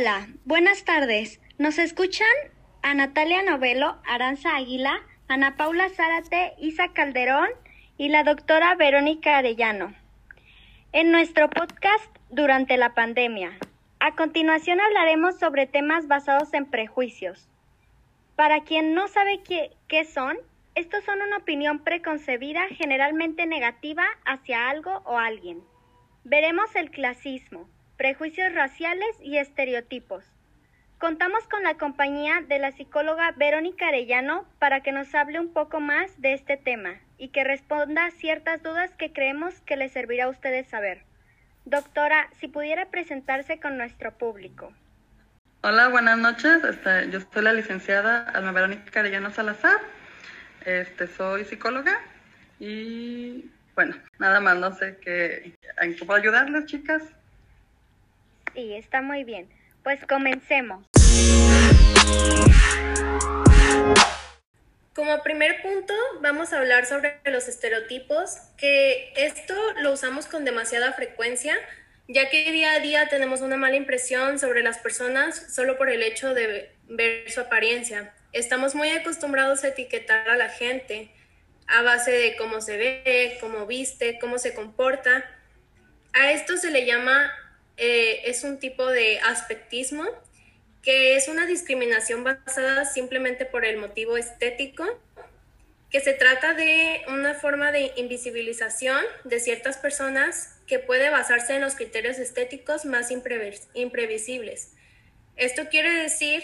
Hola, buenas tardes. ¿Nos escuchan? A Natalia Novelo, Aranza Águila, Ana Paula Zárate, Isa Calderón y la doctora Verónica Arellano. En nuestro podcast durante la pandemia. A continuación hablaremos sobre temas basados en prejuicios. Para quien no sabe qué, qué son, estos son una opinión preconcebida generalmente negativa hacia algo o alguien. Veremos el clasismo, prejuicios raciales y estereotipos. Contamos con la compañía de la psicóloga Verónica Arellano para que nos hable un poco más de este tema y que responda ciertas dudas que creemos que les servirá a ustedes saber. Doctora, si pudiera presentarse con nuestro público. Hola, buenas noches. Este, yo soy la licenciada Alma Verónica Arellano Salazar. Este, soy psicóloga y bueno, nada más, no sé qué, ¿en qué puedo ayudarles, chicas? Sí, está muy bien. Pues comencemos. Como primer punto, vamos a hablar sobre los estereotipos, que esto lo usamos con demasiada frecuencia, ya que día a día tenemos una mala impresión sobre las personas solo por el hecho de ver su apariencia. Estamos muy acostumbrados a etiquetar a la gente a base de cómo se ve, cómo viste, cómo se comporta. A esto se le llama, eh, es un tipo de aspectismo, que es una discriminación basada simplemente por el motivo estético, que se trata de una forma de invisibilización de ciertas personas que puede basarse en los criterios estéticos más imprevisibles. Esto quiere decir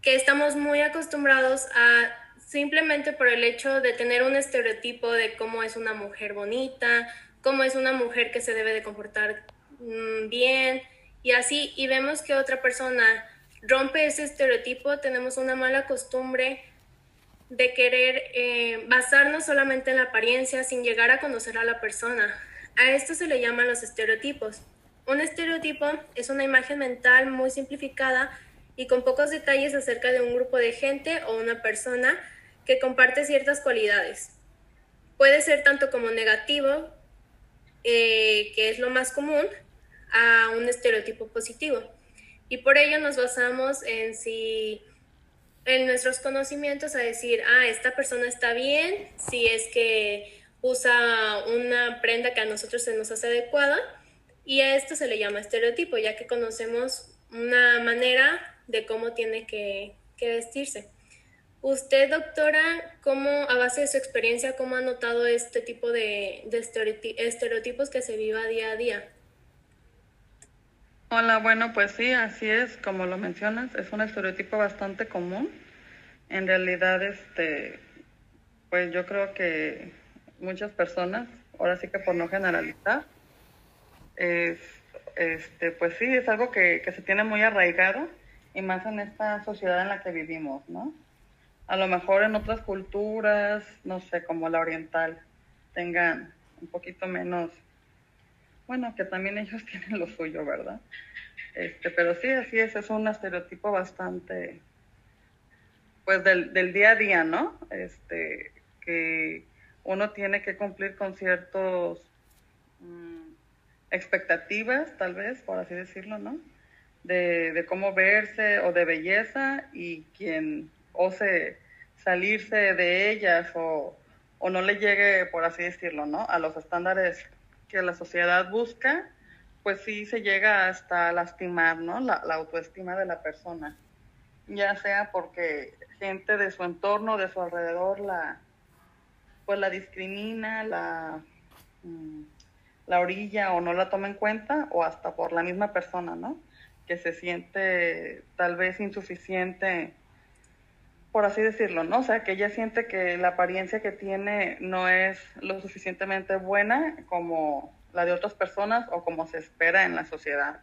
que estamos muy acostumbrados a simplemente por el hecho de tener un estereotipo de cómo es una mujer bonita, cómo es una mujer que se debe de comportar mm, bien y así, y vemos que otra persona rompe ese estereotipo, tenemos una mala costumbre de querer eh, basarnos solamente en la apariencia sin llegar a conocer a la persona. A esto se le llaman los estereotipos. Un estereotipo es una imagen mental muy simplificada y con pocos detalles acerca de un grupo de gente o una persona que comparte ciertas cualidades. Puede ser tanto como negativo, eh, que es lo más común, a un estereotipo positivo. Y por ello nos basamos en si en nuestros conocimientos a decir, ah, esta persona está bien, si es que usa una prenda que a nosotros se nos hace adecuada, y a esto se le llama estereotipo, ya que conocemos una manera de cómo tiene que, vestirse. Usted, doctora, ¿cómo, a base de su experiencia, cómo ha notado este tipo de, estereotipos que se viva día a día? Hola, bueno, pues sí, así es, como lo mencionas, es un estereotipo bastante común. En realidad, este, pues yo creo que muchas personas, ahora sí que por no generalizar, es, este, pues sí, es algo que, que se tiene muy arraigado y más en esta sociedad en la que vivimos, ¿no? a lo mejor en otras culturas, no sé, como la oriental, tengan un poquito menos, bueno, que también ellos tienen lo suyo, ¿verdad? Este, pero sí, así es, es un estereotipo bastante, pues del, del día a día, ¿no? Este, que uno tiene que cumplir con ciertos mm, expectativas, tal vez, por así decirlo, ¿no? De, de cómo verse o de belleza y quien ose salirse de ellas o, o no le llegue, por así decirlo, ¿no? A los estándares que la sociedad busca, pues sí se llega hasta lastimar, ¿no? La, autoestima de la persona. Ya sea porque gente de su entorno, de su alrededor, la, pues la discrimina, la, mm, la orilla o no la toma en cuenta, o hasta por la misma persona, ¿no? Que se siente tal vez insuficiente por así decirlo, ¿no? O sea, que ella siente que la apariencia que tiene no es lo suficientemente buena como la de otras personas o como se espera en la sociedad.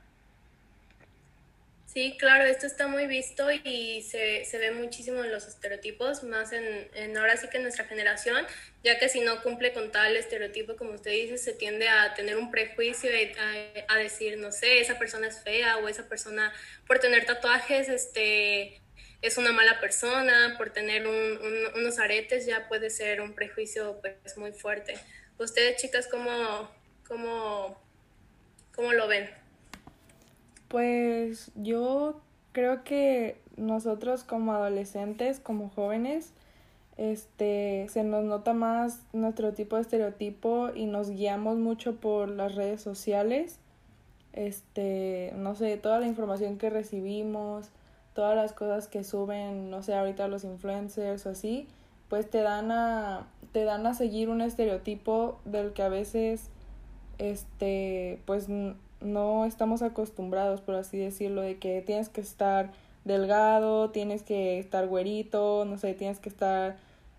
Sí, claro, esto está muy visto y se, se ve muchísimo en los estereotipos, más en, ahora sí que en nuestra generación, ya que si no cumple con tal estereotipo, como usted dice, se tiende a tener un prejuicio y a decir, no sé, esa persona es fea o esa persona por tener tatuajes, este, es una mala persona, por tener unos aretes ya puede ser un prejuicio pues muy fuerte. Ustedes chicas, ¿cómo, cómo, cómo lo ven? Pues yo creo que nosotros como adolescentes, como jóvenes, este, se nos nota más nuestro tipo de estereotipo y nos guiamos mucho por las redes sociales. Este, no sé, toda la información que recibimos, todas las cosas que suben, no sé, ahorita los influencers o así, pues te dan a te dan a seguir un estereotipo del que a veces este pues no estamos acostumbrados, por así decirlo, de que tienes que estar delgado, tienes que estar güerito, no sé, tienes que estar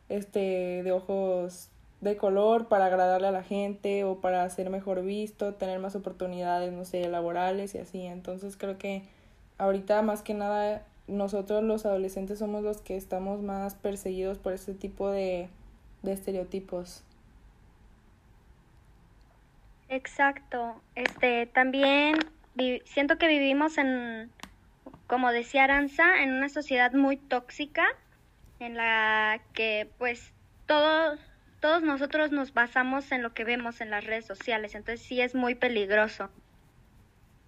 este de ojos de color para agradarle a la gente o para ser mejor visto, tener más oportunidades, no sé, laborales y así. Entonces creo que ahorita más que nada nosotros los adolescentes somos los que estamos más perseguidos por este tipo de, de estereotipos. Exacto. Este, también siento que vivimos en, como decía Aranza, en una sociedad muy tóxica en la que pues todos todos nosotros nos basamos en lo que vemos en las redes sociales, entonces sí es muy peligroso.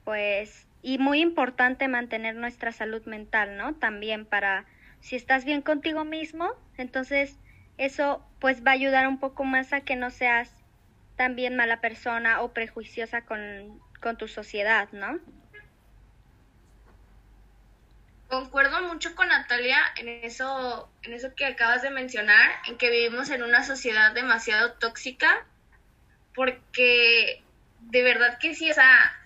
Pues y muy importante mantener nuestra salud mental, ¿no? También para si estás bien contigo mismo, entonces eso pues va a ayudar un poco más a que no seas también mala persona o prejuiciosa con, con tu sociedad, ¿no? Concuerdo mucho con Natalia en eso, en eso que acabas de mencionar, en que vivimos en una sociedad demasiado tóxica, porque de verdad que sí, o sea,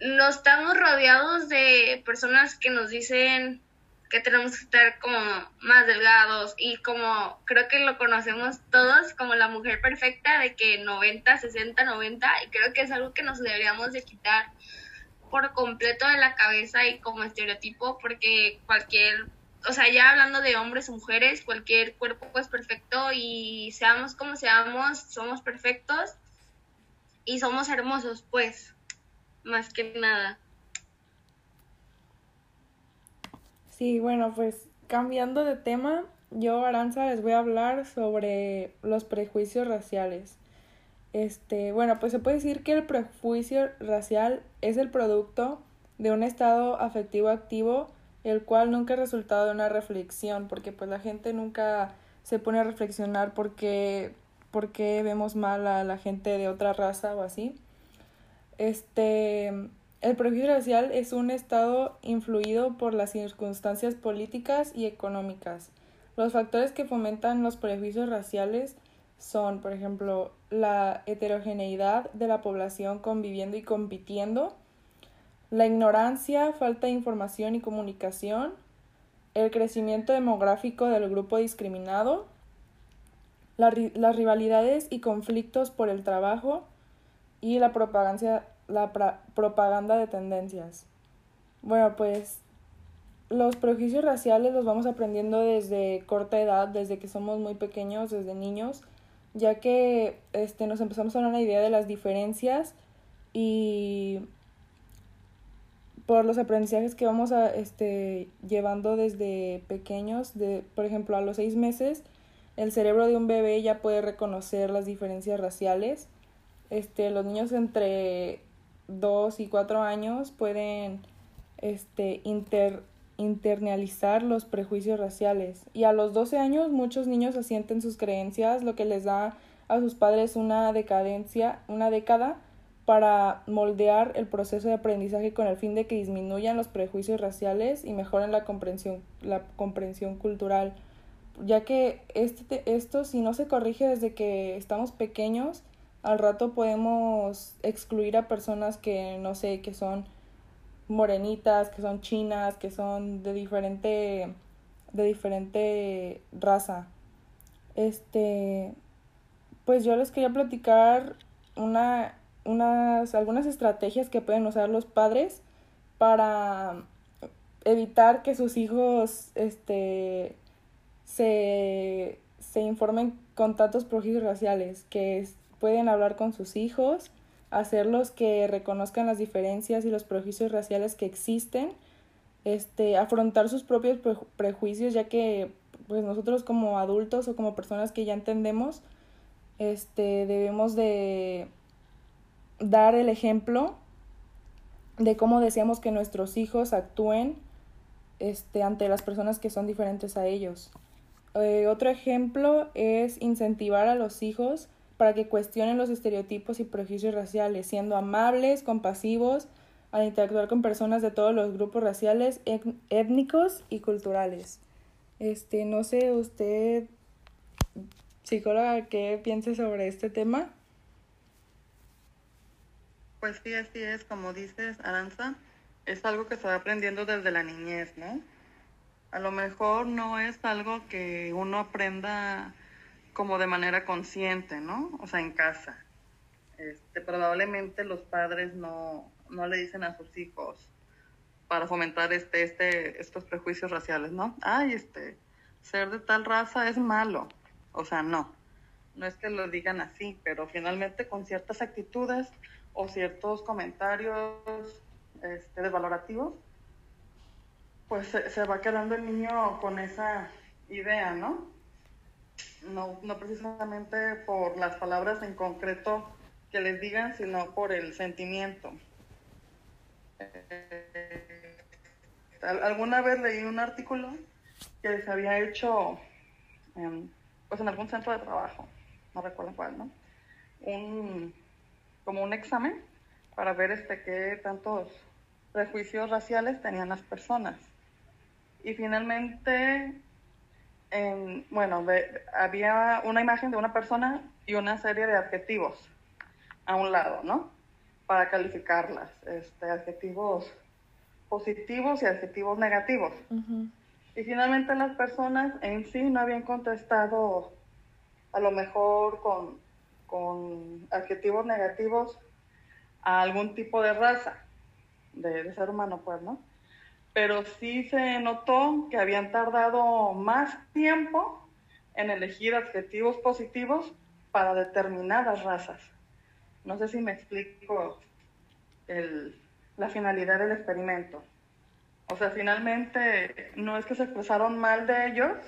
no estamos rodeados de personas que nos dicen que tenemos que estar como más delgados y como creo que lo conocemos todos como la mujer perfecta de que 90, 60, 90 y creo que es algo que nos deberíamos de quitar por completo de la cabeza y como estereotipo porque cualquier, o sea, ya hablando de hombres o mujeres, cualquier cuerpo es perfecto y seamos como seamos, somos perfectos y somos hermosos, pues más que nada. Sí, bueno, pues cambiando de tema, yo, Aranza, les voy a hablar sobre los prejuicios raciales. Este, bueno, pues se puede decir que el prejuicio racial es el producto de un estado afectivo activo, el cual nunca es resultado de una reflexión, porque pues la gente nunca se pone a reflexionar porque, porque vemos mal a la gente de otra raza o así. Este, el prejuicio racial es un estado influido por las circunstancias políticas y económicas. Los factores que fomentan los prejuicios raciales son, por ejemplo, la heterogeneidad de la población conviviendo y compitiendo, la ignorancia, falta de información y comunicación, el crecimiento demográfico del grupo discriminado, las rivalidades y conflictos por el trabajo, y la propaganda, la propaganda de tendencias. Bueno, pues los prejuicios raciales los vamos aprendiendo desde corta edad, desde que somos muy pequeños, desde niños, ya que este, nos empezamos a dar una idea de las diferencias y por los aprendizajes que vamos a, este, llevando desde pequeños, de, por ejemplo, a los seis meses, el cerebro de un bebé ya puede reconocer las diferencias raciales este, los niños entre 2 y 4 años pueden este, inter, internalizar los prejuicios raciales. Y a los 12 años muchos niños asienten sus creencias, lo que les da a sus padres una decadencia, una década para moldear el proceso de aprendizaje con el fin de que disminuyan los prejuicios raciales y mejoren la comprensión, la comprensión cultural. Ya que este, esto, si no se corrige desde que estamos pequeños, al rato podemos excluir a personas que no sé, que son morenitas, que son chinas, que son de diferente de diferente raza. Este pues yo les quería platicar una unas algunas estrategias que pueden usar los padres para evitar que sus hijos este se, se informen con tantos prejuicios raciales, que pueden hablar con sus hijos, hacerlos que reconozcan las diferencias y los prejuicios raciales que existen, este, afrontar sus propios prejuicios, ya que pues nosotros como adultos o como personas que ya entendemos, este, debemos de dar el ejemplo de cómo deseamos que nuestros hijos actúen este, ante las personas que son diferentes a ellos. Eh, otro ejemplo es incentivar a los hijos para que cuestionen los estereotipos y prejuicios raciales, siendo amables, compasivos, al interactuar con personas de todos los grupos raciales, étnicos y culturales. Este, no sé, usted, psicóloga, ¿qué piensa sobre este tema? Pues sí, así es, como dices, Aranza, es algo que se va aprendiendo desde la niñez, ¿no? A lo mejor no es algo que uno aprenda como de manera consciente, ¿no? O sea, en casa. Este, probablemente los padres no, no le dicen a sus hijos para fomentar este, este, estos prejuicios raciales, ¿no? Ay, este, ser de tal raza es malo. O sea, no. No es que lo digan así, pero finalmente con ciertas actitudes o ciertos comentarios este, desvalorativos, pues se, va quedando el niño con esa idea, ¿no? ¿No? No precisamente por las palabras en concreto que les digan, sino por el sentimiento. Eh, alguna vez leí un artículo que se había hecho en, pues en algún centro de trabajo, no recuerdo cuál, ¿no? Un, como un examen para ver este qué tantos prejuicios raciales tenían las personas. Y finalmente, bueno, había una imagen de una persona y una serie de adjetivos a un lado, ¿no? Para calificarlas, este, adjetivos positivos y adjetivos negativos. Y finalmente las personas en sí no habían contestado a lo mejor con, con adjetivos negativos a algún tipo de raza de, ser humano, pues, ¿no? Pero sí se notó que habían tardado más tiempo en elegir adjetivos positivos para determinadas razas. No sé si me explico la finalidad del experimento. O sea, finalmente no es que se expresaron mal de ellos,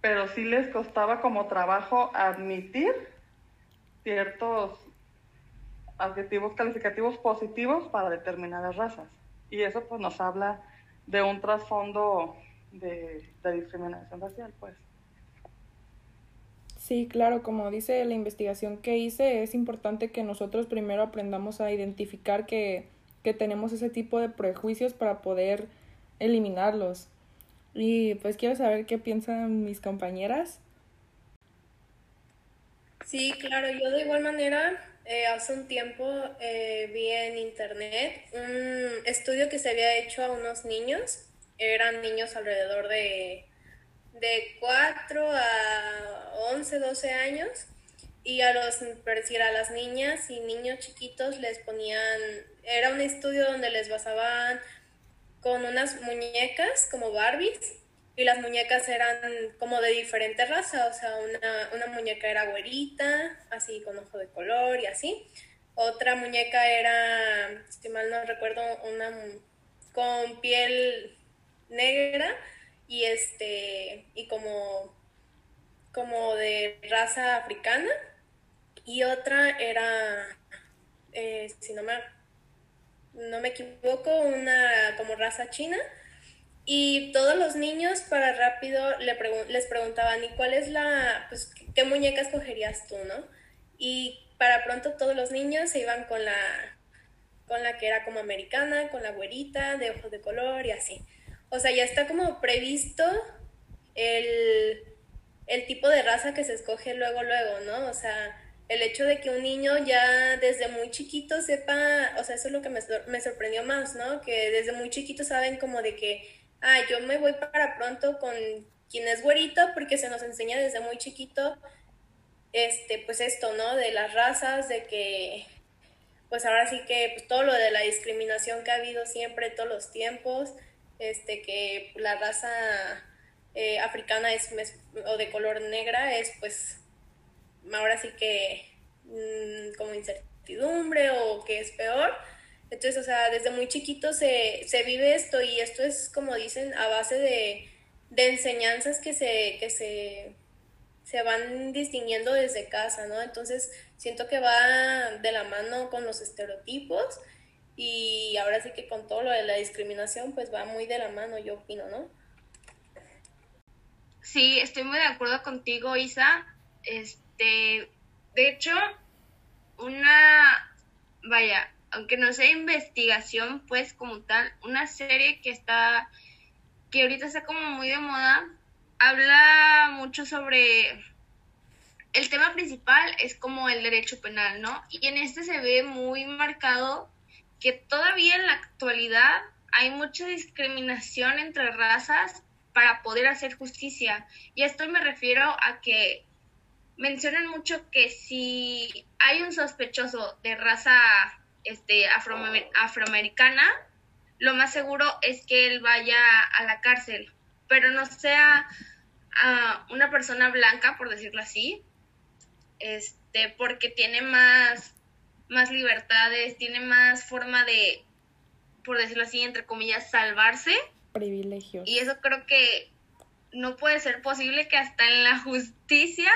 pero sí les costaba como trabajo admitir ciertos adjetivos calificativos positivos para determinadas razas. Y eso pues nos habla de un trasfondo de, discriminación racial, pues. Sí, claro, como dice la investigación que hice, es importante que nosotros primero aprendamos a identificar que, que tenemos ese tipo de prejuicios para poder eliminarlos. Y pues quiero saber qué piensan mis compañeras. Sí, claro, yo de igual manera eh, hace un tiempo eh, vi en internet un estudio que se había hecho a unos niños. Eran niños alrededor de, de 4 a 11, 12 años. Y a los, a las niñas y niños chiquitos les ponían, era un estudio donde les basaban con unas muñecas como Barbies y las muñecas eran como de diferente raza, o sea, una, una muñeca era güerita, así con ojo de color y así. Otra muñeca era, si mal no recuerdo, una con piel negra y este y como como de raza africana y otra era eh, si no me no me equivoco una como raza china y todos los niños para rápido le les preguntaban, ¿y cuál es la, pues, qué muñeca escogerías tú, no? Y para pronto todos los niños se iban con la, con la que era como americana, con la güerita, de ojos de color y así. O sea, ya está como previsto el, el tipo de raza que se escoge luego, luego, ¿no? O sea, el hecho de que un niño ya desde muy chiquito sepa, o sea, eso es lo que me, me sorprendió más, ¿no? Que desde muy chiquito saben como de que ah, yo me voy para pronto con quien es güerito porque se nos enseña desde muy chiquito, este, pues esto, ¿no? De las razas, de que, pues ahora sí que pues todo lo de la discriminación que ha habido siempre, todos los tiempos, este, que la raza eh, africana es, o de color negra es, pues, ahora sí que mm, como incertidumbre o que es peor entonces, o sea, desde muy chiquito se, se vive esto y esto es, como dicen, a base de, de enseñanzas que se, que se, se van distinguiendo desde casa, ¿no? Entonces, siento que va de la mano con los estereotipos y ahora sí que con todo lo de la discriminación pues va muy de la mano, yo opino, ¿no? Sí, estoy muy de acuerdo contigo, Isa. Este, de hecho, una, vaya, aunque no sea investigación, pues como tal, una serie que está, que ahorita está como muy de moda, habla mucho sobre, el tema principal es como el derecho penal, ¿no? Y en este se ve muy marcado que todavía en la actualidad hay mucha discriminación entre razas para poder hacer justicia. Y a esto me refiero a que mencionan mucho que si hay un sospechoso de raza este, afroamericana, lo más seguro es que él vaya a la cárcel, pero no sea uh, una persona blanca, por decirlo así, este, porque tiene más, más libertades, tiene más forma de, por decirlo así, entre comillas, salvarse. Privilegios. Y eso creo que no puede ser posible que hasta en la justicia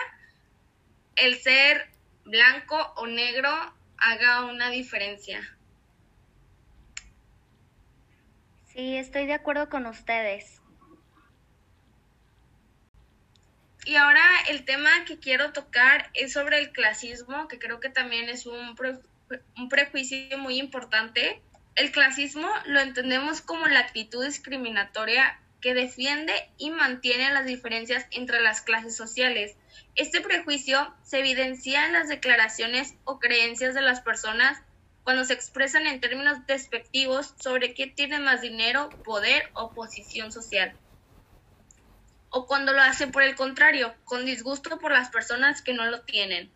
el ser blanco o negro haga una diferencia. Sí, estoy de acuerdo con ustedes. Y ahora el tema que quiero tocar es sobre el clasismo, que creo que también es un, un prejuicio muy importante. El clasismo lo entendemos como la actitud discriminatoria que defiende y mantiene las diferencias entre las clases sociales. Este prejuicio se evidencia en las declaraciones o creencias de las personas cuando se expresan en términos despectivos sobre quién tiene más dinero, poder o posición social. O cuando lo hacen por el contrario, con disgusto por las personas que no lo tienen.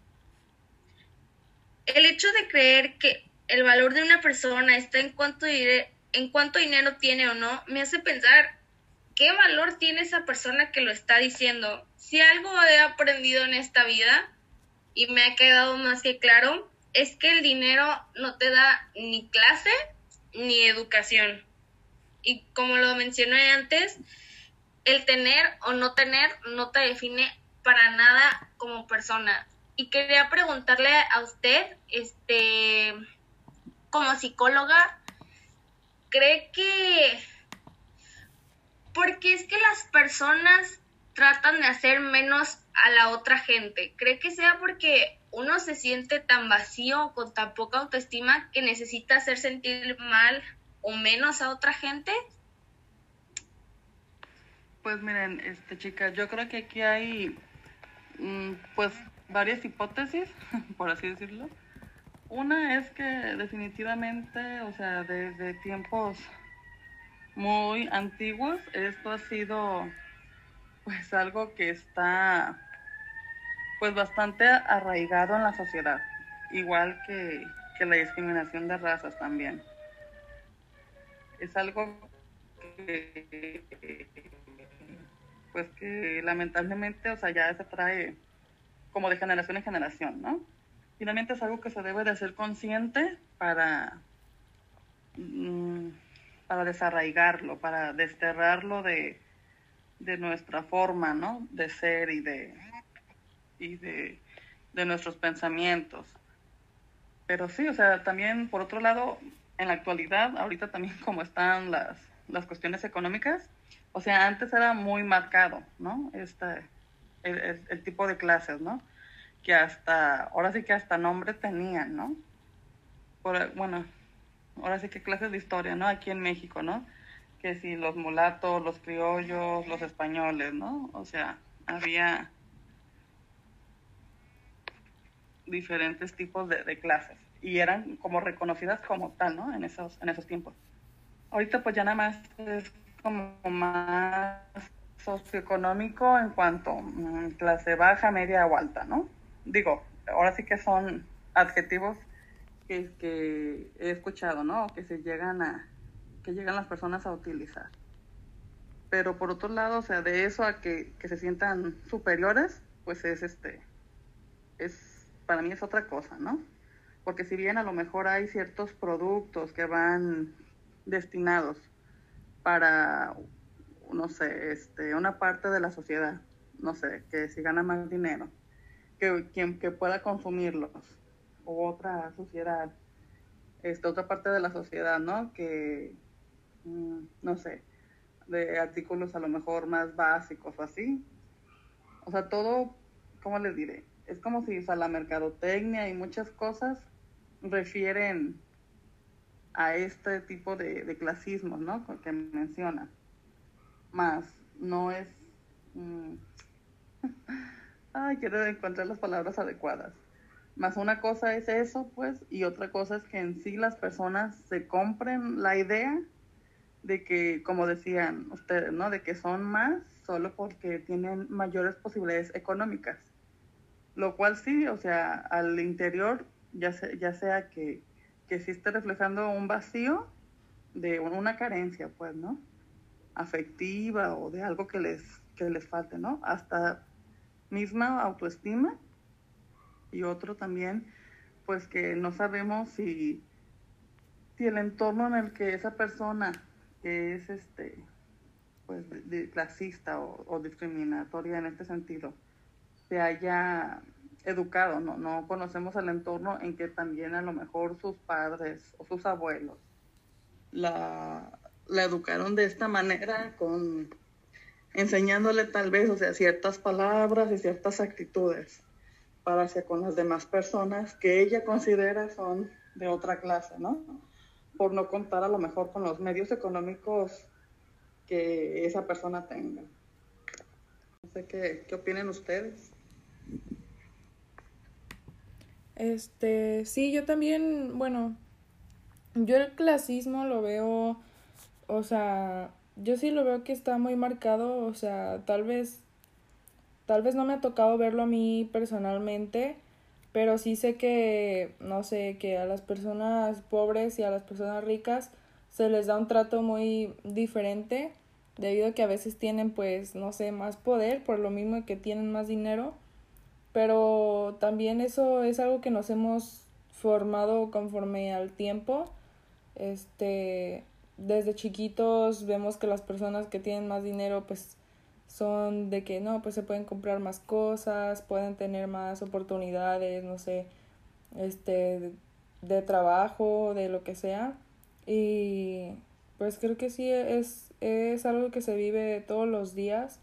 El hecho de creer que el valor de una persona está en cuánto, en cuánto dinero tiene o no me hace pensar qué valor tiene esa persona que lo está diciendo. Si algo he aprendido en esta vida y me ha quedado más que claro, es que el dinero no te da ni clase ni educación. Y como lo mencioné antes, el tener o no tener no te define para nada como persona. Y quería preguntarle a usted, este, como psicóloga, ¿cree que porque es que las personas tratan de hacer menos a la otra gente. ¿Cree que sea porque uno se siente tan vacío, con tan poca autoestima, que necesita hacer sentir mal o menos a otra gente? Pues miren, este chica, yo creo que aquí hay mm, pues varias hipótesis, por así decirlo. Una es que definitivamente, o sea, desde tiempos muy antiguos. Esto ha sido pues algo que está pues bastante arraigado en la sociedad, igual que, que la discriminación de razas también. Es algo que pues que lamentablemente, o sea, ya se trae como de generación en generación, ¿no? Finalmente es algo que se debe de hacer consciente para mm, para desarraigarlo, para desterrarlo de, nuestra forma, ¿no? De ser y de, y de, nuestros pensamientos. Pero sí, o sea, también por otro lado, en la actualidad, ahorita también como están las, las cuestiones económicas, o sea, antes era muy marcado, ¿no? Este, el, el, tipo de clases, ¿no? Que hasta, ahora sí que hasta nombre tenían, ¿no? Por, bueno, ahora sí que clases de historia, ¿no? Aquí en México, ¿no? Que si los mulatos, los criollos, los españoles, ¿no? O sea, había diferentes tipos de, clases y eran como reconocidas como tal, ¿no? En esos, en esos tiempos. Ahorita pues ya nada más es como más socioeconómico en cuanto mm, clase baja, media o alta, ¿no? Digo, ahora sí que son adjetivos que, he escuchado, ¿no? Que se llegan a, que llegan las personas a utilizar. Pero por otro lado, o sea, de eso a que, que se sientan superiores, pues es este, es, para mí es otra cosa, ¿no? Porque si bien a lo mejor hay ciertos productos que van destinados para, no sé, este, una parte de la sociedad, no sé, que si gana más dinero, que quien que pueda consumirlos, otra sociedad esta otra parte de la sociedad, ¿no? Que, mm, no sé, de artículos a lo mejor más básicos o así. O sea, todo, ¿cómo les diré? Es como si o la mercadotecnia y muchas cosas refieren a este tipo de, de clasismos, ¿no? Que menciona. Más, no es... Mm, ay, quiero encontrar las palabras adecuadas. Más una cosa es eso, pues, y otra cosa es que en sí las personas se compren la idea de que, como decían ustedes, ¿no? De que son más solo porque tienen mayores posibilidades económicas. Lo cual sí, o sea, al interior, ya, ya sea que, que sí esté reflejando un vacío de una carencia, pues, ¿no? Afectiva o de algo que les, que les falte, ¿no? Hasta misma autoestima y otro también, pues que no sabemos si, si el entorno en el que esa persona que es este pues de, clasista o, discriminatoria en este sentido se haya educado, no, no conocemos el entorno en que también a lo mejor sus padres o sus abuelos la, la educaron de esta manera con enseñándole tal vez, o sea, ciertas palabras y ciertas actitudes para hacia con las demás personas que ella considera son de otra clase, ¿no? Por no contar a lo mejor con los medios económicos que esa persona tenga. No sé qué, qué opinen ustedes. Este, sí, yo también, bueno, yo el clasismo lo veo, o sea, yo sí lo veo que está muy marcado, o sea, tal vez Tal vez no me ha tocado verlo a mí personalmente, pero sí sé que, no sé, que a las personas pobres y a las personas ricas se les da un trato muy diferente debido a que a veces tienen pues no sé más poder por lo mismo que tienen más dinero. Pero también eso es algo que nos hemos formado conforme al tiempo. Este desde chiquitos vemos que las personas que tienen más dinero pues son de que no, pues se pueden comprar más cosas, pueden tener más oportunidades, no sé, este, de, trabajo, de lo que sea. Y pues creo que sí es, es algo que se vive todos los días.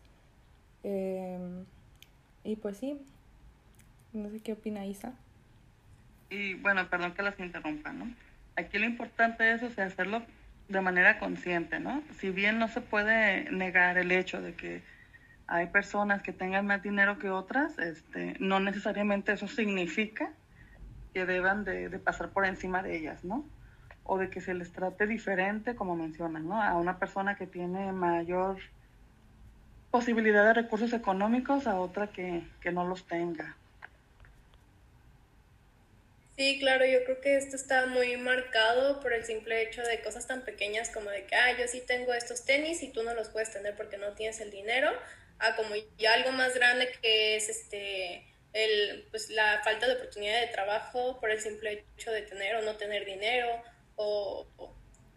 Em, y pues sí, no sé qué opina Isa. Y bueno, perdón que las interrumpa, ¿no? Aquí lo importante es, o sea, hacerlo de manera consciente, ¿no? Si bien no se puede negar el hecho de que hay personas que tengan más dinero que otras, este, no necesariamente eso significa que deban de, pasar por encima de ellas, ¿no? O de que se les trate diferente, como mencionan, ¿no? A una persona que tiene mayor posibilidad de recursos económicos a otra que, que no los tenga. Sí, claro, yo creo que esto está muy marcado por el simple hecho de cosas tan pequeñas como de que, ah, yo sí tengo estos tenis y tú no los puedes tener porque no tienes el dinero, a como ya algo más grande que es este el, pues, la falta de oportunidad de trabajo por el simple hecho de tener o no tener dinero o,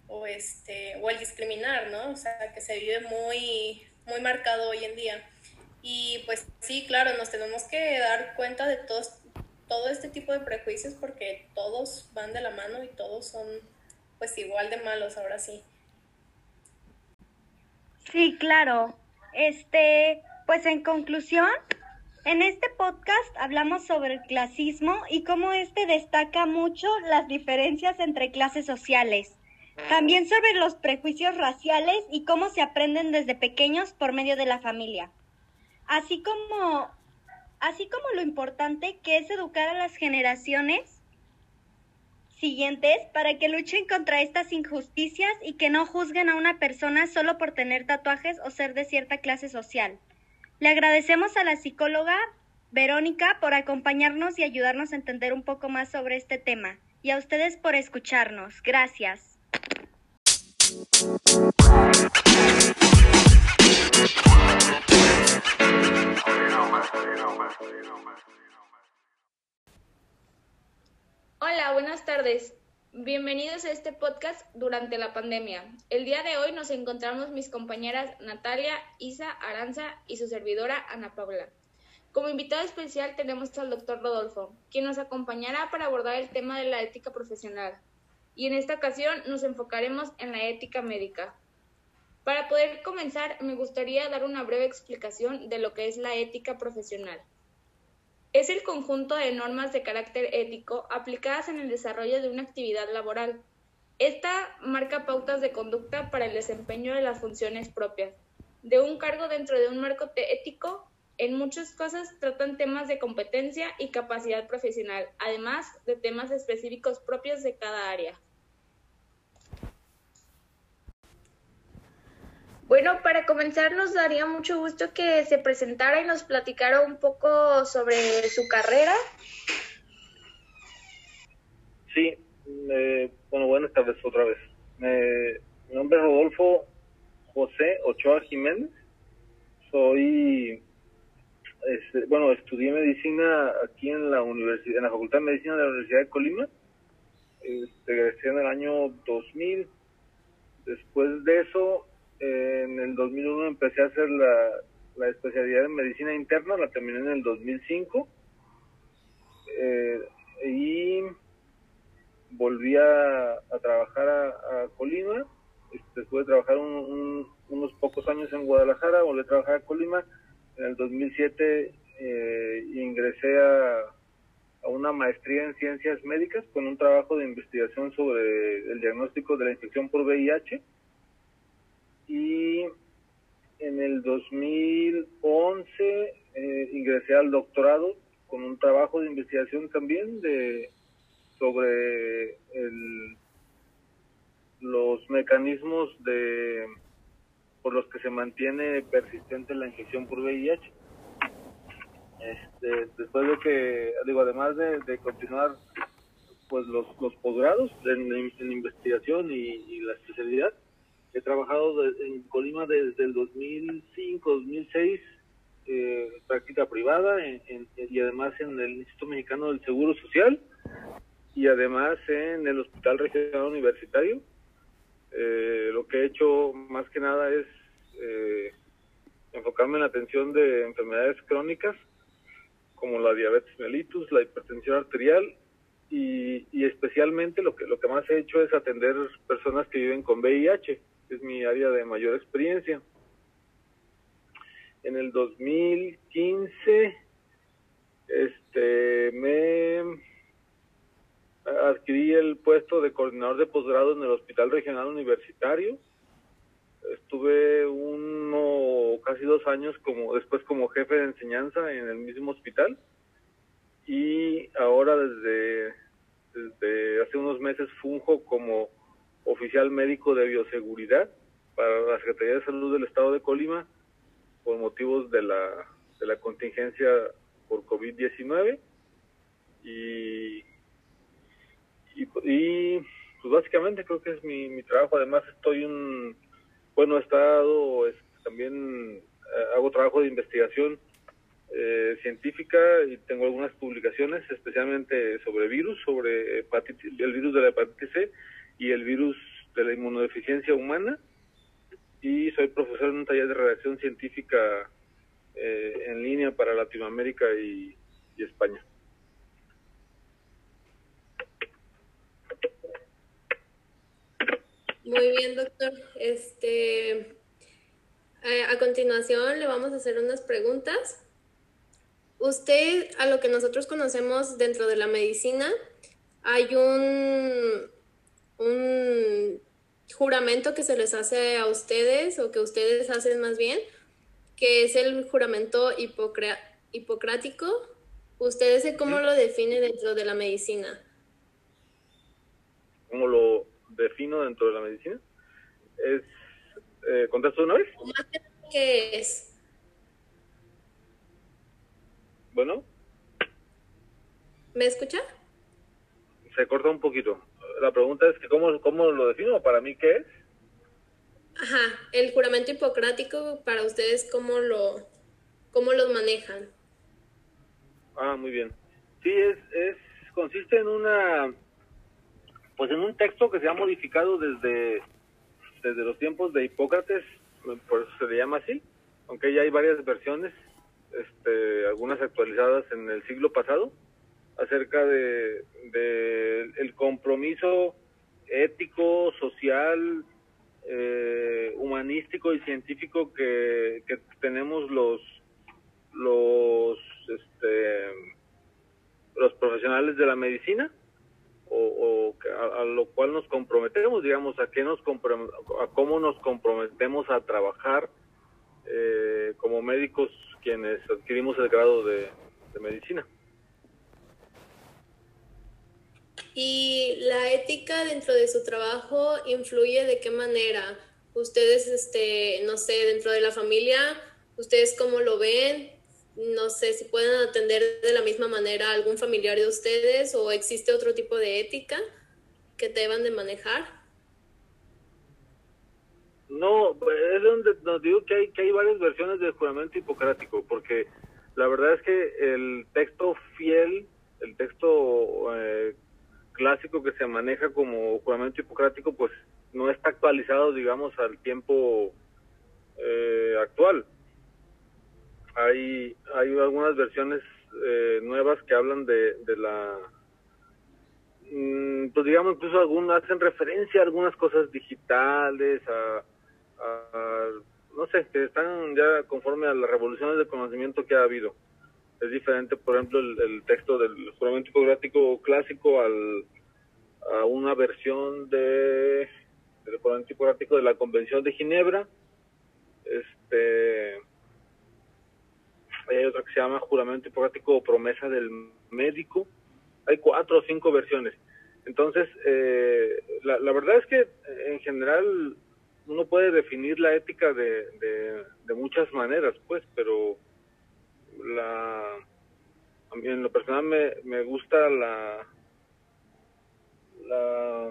o, este o el discriminar, ¿no? O sea, que se vive muy muy marcado hoy en día. Y pues sí, claro, nos tenemos que dar cuenta de todos todo este tipo de prejuicios porque todos van de la mano y todos son pues igual de malos ahora sí. Sí, claro. Este, pues en conclusión, en este podcast hablamos sobre el clasismo y cómo este destaca mucho las diferencias entre clases sociales. También sobre los prejuicios raciales y cómo se aprenden desde pequeños por medio de la familia. Así como así como lo importante que es educar a las generaciones siguientes para que luchen contra estas injusticias y que no juzguen a una persona solo por tener tatuajes o ser de cierta clase social. Le agradecemos a la psicóloga Verónica por acompañarnos y ayudarnos a entender un poco más sobre este tema y a ustedes por escucharnos. Gracias. Hola, buenas tardes. Bienvenidos a este podcast durante la pandemia. El día de hoy nos encontramos mis compañeras Natalia, Isa, Aranza y su servidora Ana Paula. Como invitado especial tenemos al doctor Rodolfo, quien nos acompañará para abordar el tema de la ética profesional. y en esta ocasión nos enfocaremos en la ética médica. Para poder comenzar, me gustaría dar una breve explicación de lo que es la ética profesional. Es el conjunto de normas de carácter ético aplicadas en el desarrollo de una actividad laboral. Esta marca pautas de conducta para el desempeño de las funciones propias de un cargo dentro de un marco ético. En muchas cosas tratan temas de competencia y capacidad profesional, además de temas específicos propios de cada área. Bueno, para comenzar nos daría mucho gusto que se presentara y nos platicara un poco sobre su carrera. Sí, eh, bueno, buenas tardes otra vez. mi nombre es Rodolfo José Ochoa Jiménez. Soy, este, bueno, estudié medicina aquí en la universidad, en la Facultad de Medicina de la Universidad de Colima. Este, egresé en el año 2000. Después de eso, en el 2001 empecé a hacer la, especialidad en medicina interna, la terminé en el 2005. Eh, y volví a, trabajar a, Colima. Este, después de trabajar unos pocos años en Guadalajara, volví a trabajar a Colima. En el 2007 eh, ingresé a una maestría en ciencias médicas con un trabajo de investigación sobre el diagnóstico de la infección por VIH y en el 2011 eh, ingresé al doctorado con un trabajo de investigación también de sobre los mecanismos de por los que se mantiene persistente la infección por VIH. Este, después de que, digo, además de, continuar pues los, los posgrados en, investigación y la especialidad, He trabajado en Colima desde el 2005, 2006, eh, práctica privada y además en el Instituto Mexicano del Seguro Social y además en el Hospital Regional Universitario. Eh, lo que he hecho más que nada es eh, enfocarme en la atención de enfermedades crónicas como la diabetes mellitus, la hipertensión arterial y, y, especialmente lo que lo que más he hecho es atender personas que viven con VIH es mi área de mayor experiencia. En el 2015 este me adquirí el puesto de coordinador de posgrado en el Hospital Regional Universitario. Estuve uno, casi dos años como después como jefe de enseñanza en el mismo hospital y ahora desde, desde hace unos meses funjo como oficial médico de bioseguridad para la Secretaría de Salud del Estado de Colima por motivos de la, de la contingencia por COVID-19 y, y, pues básicamente creo que es mi, mi trabajo. Además estoy un, bueno, estado, también eh, hago trabajo de investigación eh, científica y tengo algunas publicaciones especialmente sobre virus, sobre el virus de la hepatitis C y el virus de la inmunodeficiencia humana y soy profesor en un taller de redacción científica eh, en línea para Latinoamérica y, España. Muy bien, doctor. Este, eh, a continuación le vamos a hacer unas preguntas. Usted, a lo que nosotros conocemos dentro de la medicina, hay un un juramento que se les hace a ustedes o que ustedes hacen más bien, que es el juramento hipocrático. ¿Ustedes cómo lo definen dentro de la medicina? ¿Cómo lo defino dentro de la medicina? Es, eh, ¿Contesto una vez? ¿Qué es? Bueno. ¿Me escucha? Se corta un poquito la pregunta es que cómo, cómo lo defino, para mí qué es. Ajá, el juramento hipocrático para ustedes cómo lo cómo los manejan. Ah, muy bien. Sí, es, es consiste en una pues en un texto que se ha modificado desde desde los tiempos de Hipócrates, por eso se le llama así, aunque ya hay varias versiones, este, algunas actualizadas en el siglo pasado acerca de, el compromiso ético, social, eh, humanístico y científico que, tenemos los los este, los profesionales de la medicina o, a, lo cual nos comprometemos digamos a qué nos a cómo nos comprometemos a trabajar eh, como médicos quienes adquirimos el grado de medicina ¿Y la ética dentro de su trabajo influye de qué manera? Ustedes, este, no sé, dentro de la familia, ¿ustedes cómo lo ven? No sé si pueden atender de la misma manera a algún familiar de ustedes o existe otro tipo de ética que deban de manejar. No, es donde nos digo que hay, que hay varias versiones del juramento hipocrático, porque la verdad es que el texto fiel, el texto eh, clásico que se maneja como juramento hipocrático, pues no está actualizado, digamos, al tiempo eh, actual. Hay, hay algunas versiones eh, nuevas que hablan de, la, mm, pues digamos, incluso algunas hacen referencia a algunas cosas digitales, a, no sé, que están ya conforme a las revoluciones de conocimiento que ha habido es diferente, por ejemplo, el, texto del juramento hipocrático clásico al, a una versión de, del juramento hipocrático de la Convención de Ginebra. Este, hay otra que se llama juramento hipocrático o promesa del médico. Hay cuatro o cinco versiones. Entonces, eh, la, la, verdad es que en general uno puede definir la ética de, de, de muchas maneras, pues, pero la a mí en lo personal me, me gusta la la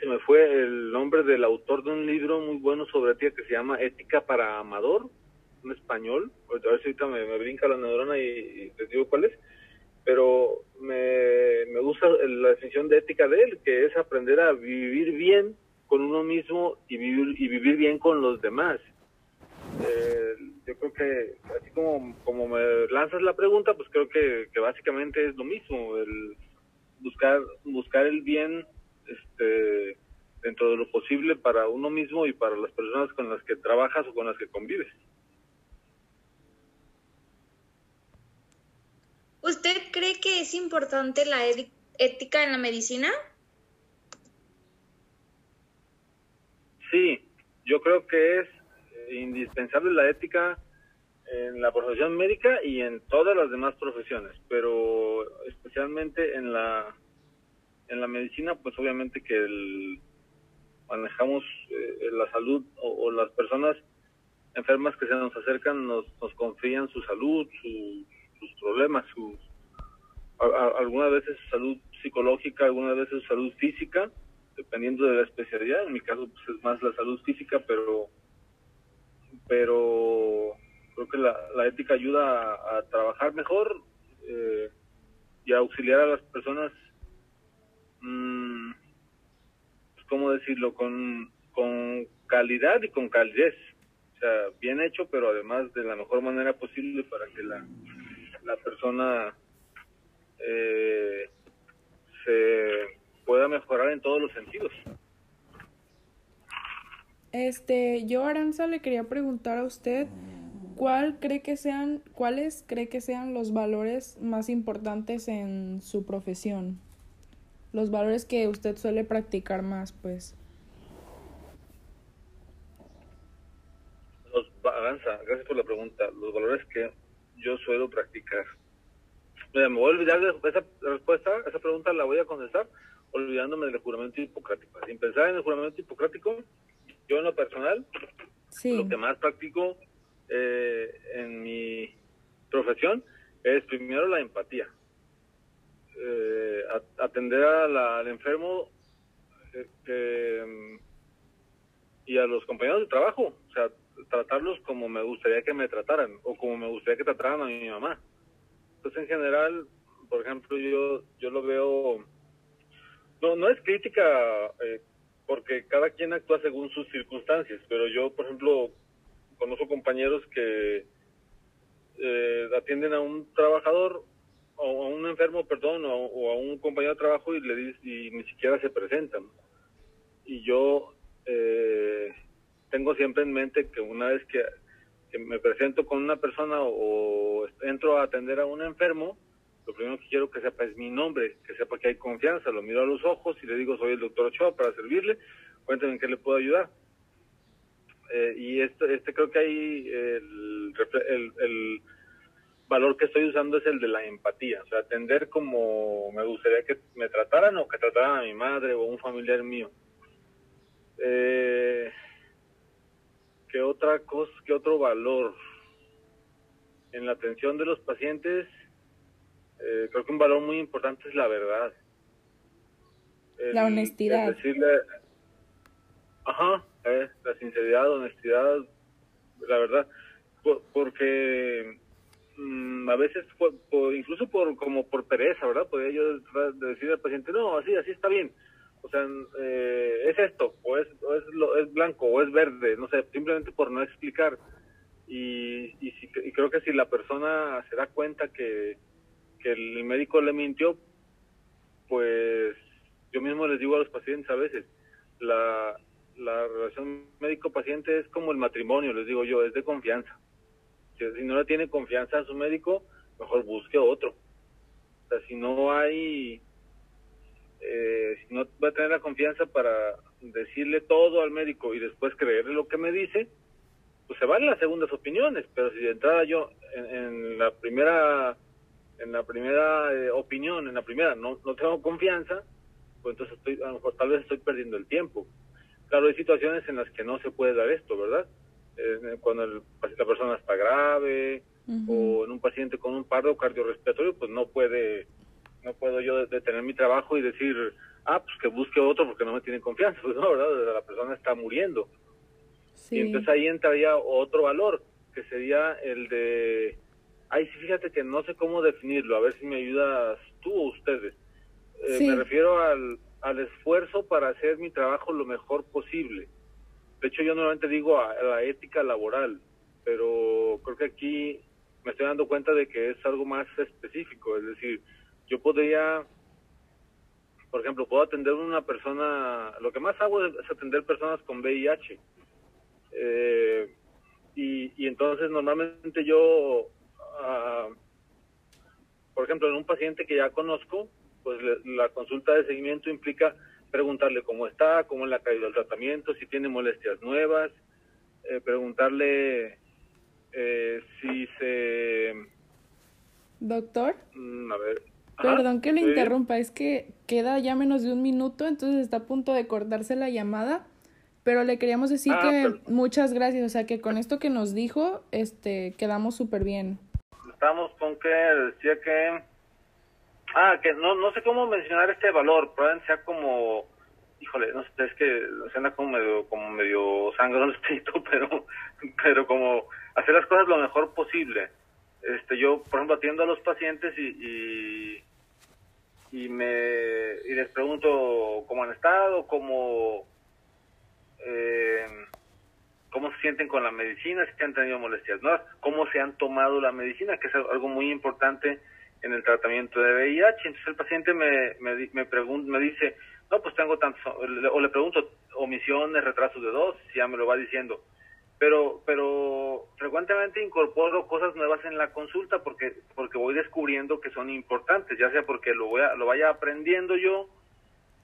se me fue el nombre del autor de un libro muy bueno sobre ética que se llama Ética para Amador, un español, a ver si ahorita me, me brinca la neurona y, y, les digo cuál es, pero me, me gusta la definición de ética de él, que es aprender a vivir bien con uno mismo y vivir, y vivir bien con los demás. Eh, yo creo que así como, como me lanzas la pregunta, pues creo que, que básicamente es lo mismo, el buscar, buscar el bien este, dentro de lo posible para uno mismo y para las personas con las que trabajas o con las que convives. ¿Usted cree que es importante la ética en la medicina? Sí, yo creo que es indispensable la ética en la profesión médica y en todas las demás profesiones, pero especialmente en la en la medicina, pues obviamente que el, manejamos eh, la salud o, las personas enfermas que se nos acercan nos, nos confían su salud, sus problemas, sus algunas veces su salud psicológica, algunas veces su salud física, dependiendo de la especialidad. En mi caso pues, es más la salud física, pero pero creo que la, la ética ayuda a, trabajar mejor eh, y a auxiliar a las personas, mmm, ¿cómo decirlo?, con, con calidad y con calidez. O sea, bien hecho, pero además de la mejor manera posible para que la, la persona eh, se pueda mejorar en todos los sentidos. Este, yo Aranza le quería preguntar a usted cuál cree que sean, cuáles cree que sean los valores más importantes en su profesión. Los valores que usted suele practicar más, pues. Aranza, gracias por la pregunta. Los valores que yo suelo practicar. Mira, me voy a olvidar de esa respuesta, esa pregunta la voy a contestar olvidándome del juramento hipocrático. Sin pensar en el juramento hipocrático, yo en lo personal, lo que más practico eh, en mi profesión es primero la empatía. Eh, atender al enfermo este, y a los compañeros de trabajo, o sea, tratarlos como me gustaría que me trataran o como me gustaría que trataran a mi mamá. Entonces, en general, por ejemplo, yo yo lo veo no no es crítica eh, porque cada quien actúa según sus circunstancias, pero yo, por ejemplo, conozco compañeros que eh, atienden a un trabajador a un enfermo, perdón, o, a un compañero de trabajo y le y ni siquiera se presentan. Y yo eh, tengo siempre en mente que una vez que, me presento con una persona o, entro a atender a un enfermo, lo primero que quiero que sepa es mi nombre, que sepa que hay confianza, lo miro a los ojos y le digo soy el doctor Ochoa para servirle, cuéntame en qué le puedo ayudar. Eh, y este, este creo que hay el, valor que estoy usando es el de la empatía, o sea, atender como me gustaría que me trataran o que trataran a mi madre o un familiar mío. Eh, ¿Qué otra cosa, qué otro valor? En la atención de los pacientes, eh, creo que un valor muy importante es la verdad. la honestidad. decirle, ajá, eh, la sinceridad, honestidad, la verdad, porque Mm, a veces incluso por como por pereza, ¿verdad? Podría yo decir al paciente, no, así, así está bien. O sea, eh, es esto, o es, o es, lo, es blanco, o es verde, no sé, simplemente por no explicar. Y, y, y creo que si la persona se da cuenta que, el médico le mintió, pues yo mismo les digo a los pacientes a veces, la, la relación médico-paciente es como el matrimonio, les digo yo, es de confianza si no le tiene confianza a su médico, mejor busque otro. O sea, si no hay, eh, si no va a tener la confianza para decirle todo al médico y después creerle lo que me dice, pues se valen las segundas opiniones, pero si de entrada yo en, la primera en la primera eh, opinión, en la primera no, no tengo confianza, pues entonces estoy, a lo mejor tal vez estoy perdiendo el tiempo. Claro, hay situaciones en las que no se puede dar esto, ¿verdad? Eh, cuando la persona está grave o en un paciente con un paro cardiorrespiratorio, pues no puede, no puedo yo detener mi trabajo y decir, ah, pues que busque otro porque no me tiene confianza, pues no, ¿verdad? La persona está muriendo. Y entonces ahí entraría otro valor, que sería el de, ay, sí, fíjate que no sé cómo definirlo, a ver si me ayudas tú o ustedes. Eh, me refiero al, al esfuerzo para hacer mi trabajo lo mejor posible. De hecho, yo normalmente digo a, la ética laboral, pero creo que aquí me estoy dando cuenta de que es algo más específico. Es decir, yo podría, por ejemplo, puedo atender a una persona, lo que más hago es atender personas con VIH. Eh, y, entonces normalmente yo, ah, por ejemplo, en un paciente que ya conozco, pues la consulta de seguimiento implica preguntarle cómo está, cómo le ha caído el tratamiento, si tiene molestias nuevas, eh, preguntarle eh, si se... Doctor. Mm, a ver. Perdón que lo interrumpa, es que queda ya menos de un minuto, entonces está a punto de cortarse la llamada, pero le queríamos decir ah, que muchas gracias, o sea que con esto que nos dijo, este, quedamos súper bien. Estamos con que decía que Ah, que no, no sé cómo mencionar este valor, probablemente sea como, híjole, no sé, es que suena como medio, como medio sangrón espíritu, pero, pero como hacer las cosas lo mejor posible. Este, yo, por ejemplo, atiendo a los pacientes y, y, me, y les pregunto cómo han estado, cómo, eh, cómo se sienten con la medicina, si han tenido molestias nuevas, cómo se han tomado la medicina, que es algo muy importante en el tratamiento de VIH. Entonces el paciente me, me, me, pregunta, me dice, no, pues tengo tantos, o le pregunto omisiones, retrasos de dosis, ya me lo va diciendo. Pero, pero frecuentemente incorporo cosas nuevas en la consulta porque, porque voy descubriendo que son importantes, ya sea porque lo, voy a, lo vaya aprendiendo yo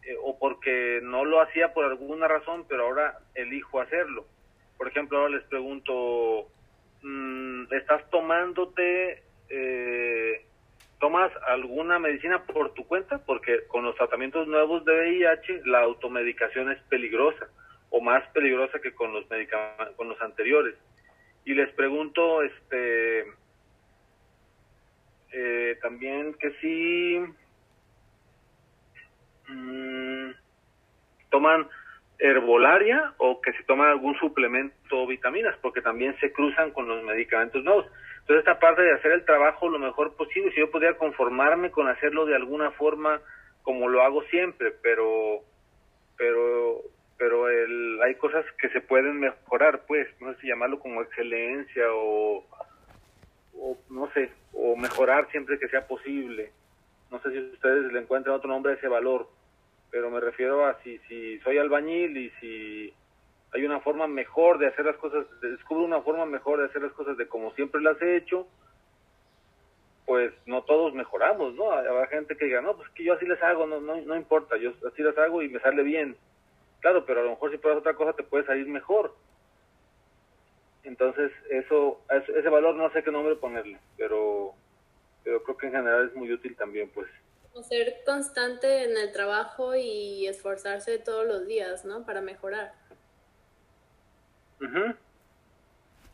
eh, o porque no lo hacía por alguna razón, pero ahora elijo hacerlo. Por ejemplo, ahora les pregunto, mm, ¿estás tomándote eh, tomas alguna medicina por tu cuenta, porque con los tratamientos nuevos de VIH la automedicación es peligrosa o más peligrosa que con los con los anteriores. Y les pregunto, este, eh, también que si mm, toman herbolaria o que si toman algún suplemento o vitaminas, porque también se cruzan con los medicamentos nuevos. Entonces esta parte de hacer el trabajo lo mejor posible, si yo podría conformarme con hacerlo de alguna forma como lo hago siempre, pero pero pero el, hay cosas que se pueden mejorar, pues, no sé si llamarlo como excelencia o o no sé, o mejorar siempre que sea posible. No sé si ustedes le encuentran otro nombre a ese valor, pero me refiero a si, si soy albañil y si hay una forma mejor de hacer las cosas, descubro una forma mejor de hacer las cosas de como siempre las he hecho, pues no todos mejoramos, ¿no? Habrá gente que diga, no, pues que yo así les hago, no, no, no importa, yo así las hago y me sale bien. Claro, pero a lo mejor si pruebas otra cosa te puede salir mejor. Entonces, eso, ese valor no sé qué nombre ponerle, pero, pero creo que en general es muy útil también, pues. Ser constante en el trabajo y esforzarse todos los días, ¿no? Para mejorar.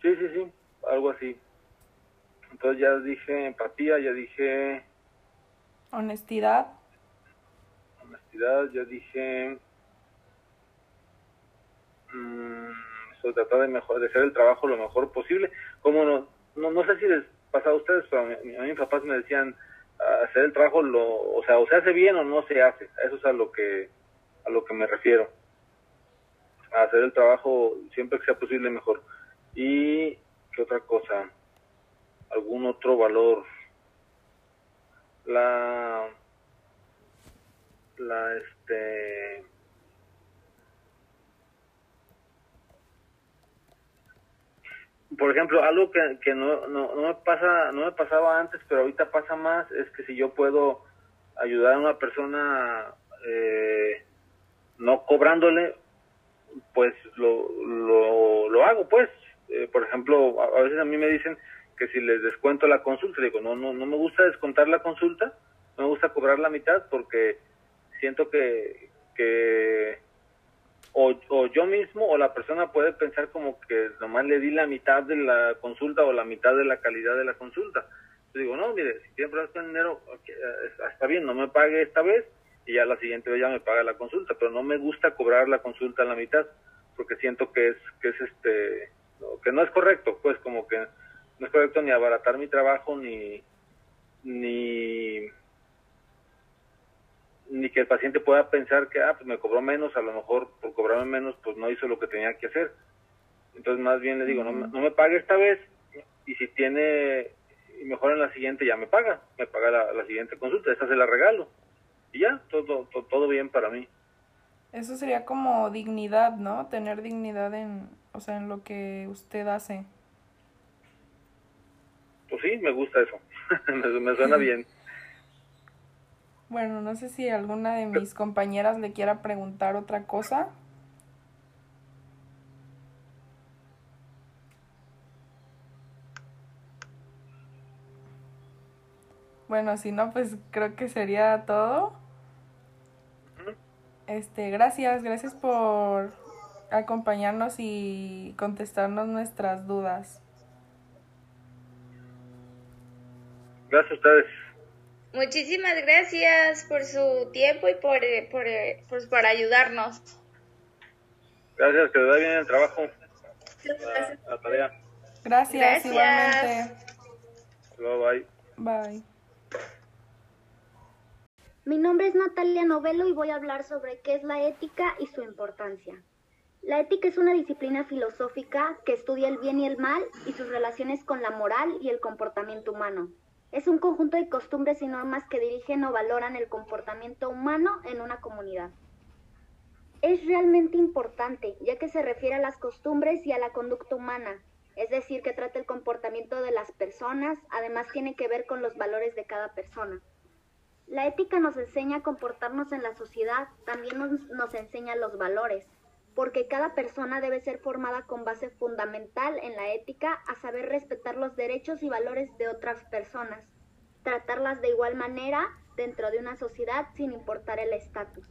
Sí, sí, sí, algo así. Entonces ya dije empatía, ya dije... Honestidad. Honestidad, ya dije... Mmm, tratar de mejor, de hacer el trabajo lo mejor posible. Como no, no, no sé si les pasaba a ustedes, pero a, mí, a mis papás me decían hacer el trabajo lo, o sea, o se hace bien o no se hace. Eso es a lo que a lo que me refiero. A hacer el trabajo siempre que sea posible mejor. Y qué otra cosa, algún otro valor. La la este por ejemplo, algo que, que no, no, no, me pasa, no me pasaba antes, pero ahorita pasa más, es que si yo puedo ayudar a una persona eh, no cobrándole, pues lo, lo, lo hago, pues. Eh, por ejemplo, a, veces a mí me dicen que si les descuento la consulta, digo, no, no, no me gusta descontar la consulta, no me gusta cobrar la mitad porque siento que, que o, o, yo mismo o la persona puede pensar como que nomás le di la mitad de la consulta o la mitad de la calidad de la consulta. Yo digo, no, mire, si tiene problemas con dinero, eh, está bien, no me pague esta vez y ya la siguiente vez ya me paga la consulta, pero no me gusta cobrar la consulta a la mitad porque siento que es que es este que no es correcto, pues como que no es correcto ni abaratar mi trabajo ni ni ni que el paciente pueda pensar que, ah, pues me cobró menos, a lo mejor por cobrarme menos, pues no hizo lo que tenía que hacer. Entonces, más bien le digo, no, no me pague esta vez y si tiene, y mejor en la siguiente ya me paga, me paga la, siguiente consulta, esta se la regalo. Y ya, todo, todo, todo, bien para mí. Eso sería como dignidad, ¿no? Tener dignidad en, o sea, en lo que usted hace. Pues sí, me gusta eso, me, me suena bien. Bueno, no sé si alguna de mis compañeras le quiera preguntar otra cosa. Bueno, si no, pues creo que sería todo. Este, gracias, gracias por acompañarnos y contestarnos nuestras dudas. Gracias a ustedes. Muchísimas gracias por su tiempo y por, eh, por, eh, pues, por ayudarnos. Gracias, que le vaya bien el trabajo. La, tarea. Gracias, igualmente. bye. Bye. Mi nombre es Natalia Novelo y voy a hablar sobre qué es la ética y su importancia. La ética es una disciplina filosófica que estudia el bien y el mal y sus relaciones con la moral y el comportamiento humano. Es un conjunto de costumbres y normas que dirigen o valoran el comportamiento humano en una comunidad. Es realmente importante, ya que se refiere a las costumbres y a la conducta humana, es decir, que trata el comportamiento de las personas, además tiene que ver con los valores de cada persona. La ética nos enseña a comportarnos en la sociedad, también nos, enseña los valores porque cada persona debe ser formada con base fundamental en la ética a saber respetar los derechos y valores de otras personas, tratarlas de igual manera dentro de una sociedad sin importar el estatus.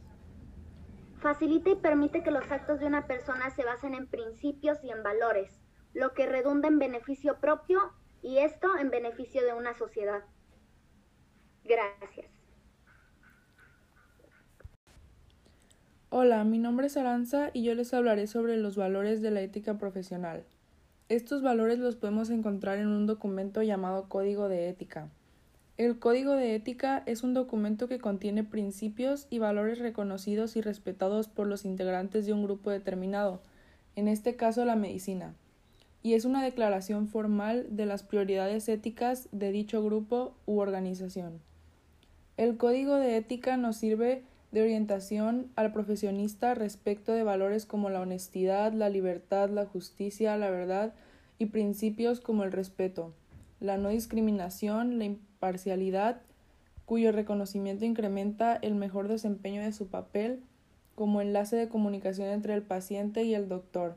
Facilita y permite que los actos de una persona se basen en principios y en valores, lo que redunda en beneficio propio y esto en beneficio de una sociedad. Gracias. Hola, mi nombre es Aranza y yo les hablaré sobre los valores de la ética profesional. Estos valores los podemos encontrar en un documento llamado Código de Ética. El Código de Ética es un documento que contiene principios y valores reconocidos y respetados por los integrantes de un grupo determinado, en este caso la medicina. y es una declaración formal de las prioridades éticas de dicho grupo u organización. El código de ética nos sirve de orientación al profesionista respecto de valores como la honestidad, la libertad, la justicia, la verdad y principios como el respeto, la no discriminación, la imparcialidad, cuyo reconocimiento incrementa el mejor desempeño de su papel como enlace de comunicación entre el paciente y el doctor,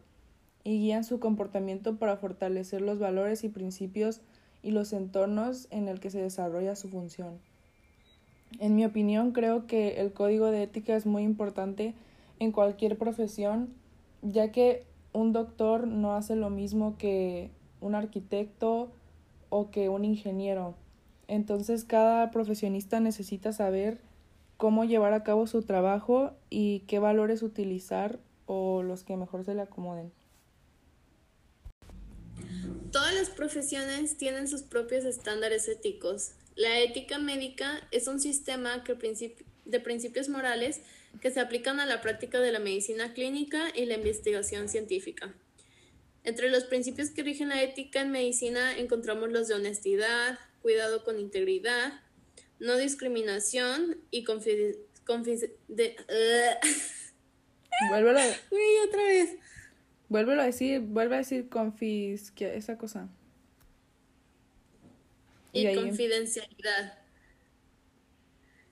y guían su comportamiento para fortalecer los valores y principios y los entornos en el que se desarrolla su función. En mi opinión, creo que el código de ética es muy importante en cualquier profesión, ya que un doctor no hace lo mismo que un arquitecto o que un ingeniero. Entonces, cada profesionista necesita saber cómo llevar a cabo su trabajo y qué valores utilizar o los que mejor se le acomoden. Todas las profesiones tienen sus propios estándares éticos. La ética médica es un sistema de principios morales que se aplican a la práctica de la medicina clínica y la investigación científica. Entre los principios que rigen la ética en medicina encontramos los de honestidad, cuidado con integridad, no discriminación y confidencialidad. Vuélvelo. Uy, otra vez. Vuélvelo a decir, vuelve a decir confis, esa cosa. Y, y confidencialidad.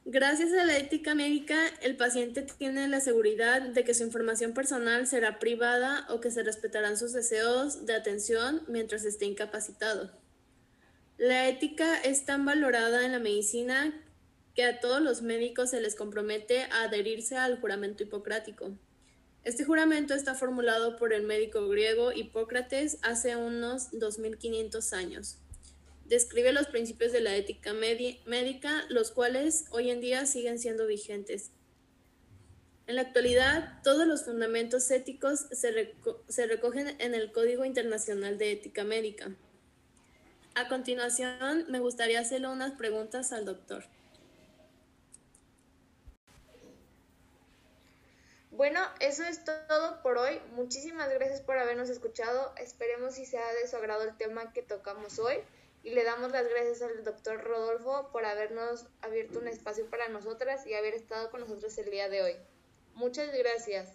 Gracias a la ética médica, el paciente tiene la seguridad de que su información personal será privada o que se respetarán sus deseos de atención mientras esté incapacitado. La ética es tan valorada en la medicina que a todos los médicos se les compromete a adherirse al juramento hipocrático. Este juramento está formulado por el médico griego Hipócrates hace unos 2500 años. Describe los principios de la ética médica, los cuales hoy en día siguen siendo vigentes. En la actualidad, todos los fundamentos éticos se, recogen en el Código Internacional de Ética Médica. A continuación, me gustaría hacerle unas preguntas al doctor. Bueno, eso es todo por hoy. Muchísimas gracias por habernos escuchado. Esperemos si sea de su agrado el tema que tocamos hoy. Y le damos las gracias al doctor Rodolfo por habernos abierto un espacio para nosotras y haber estado con nosotros el día de hoy. Muchas gracias.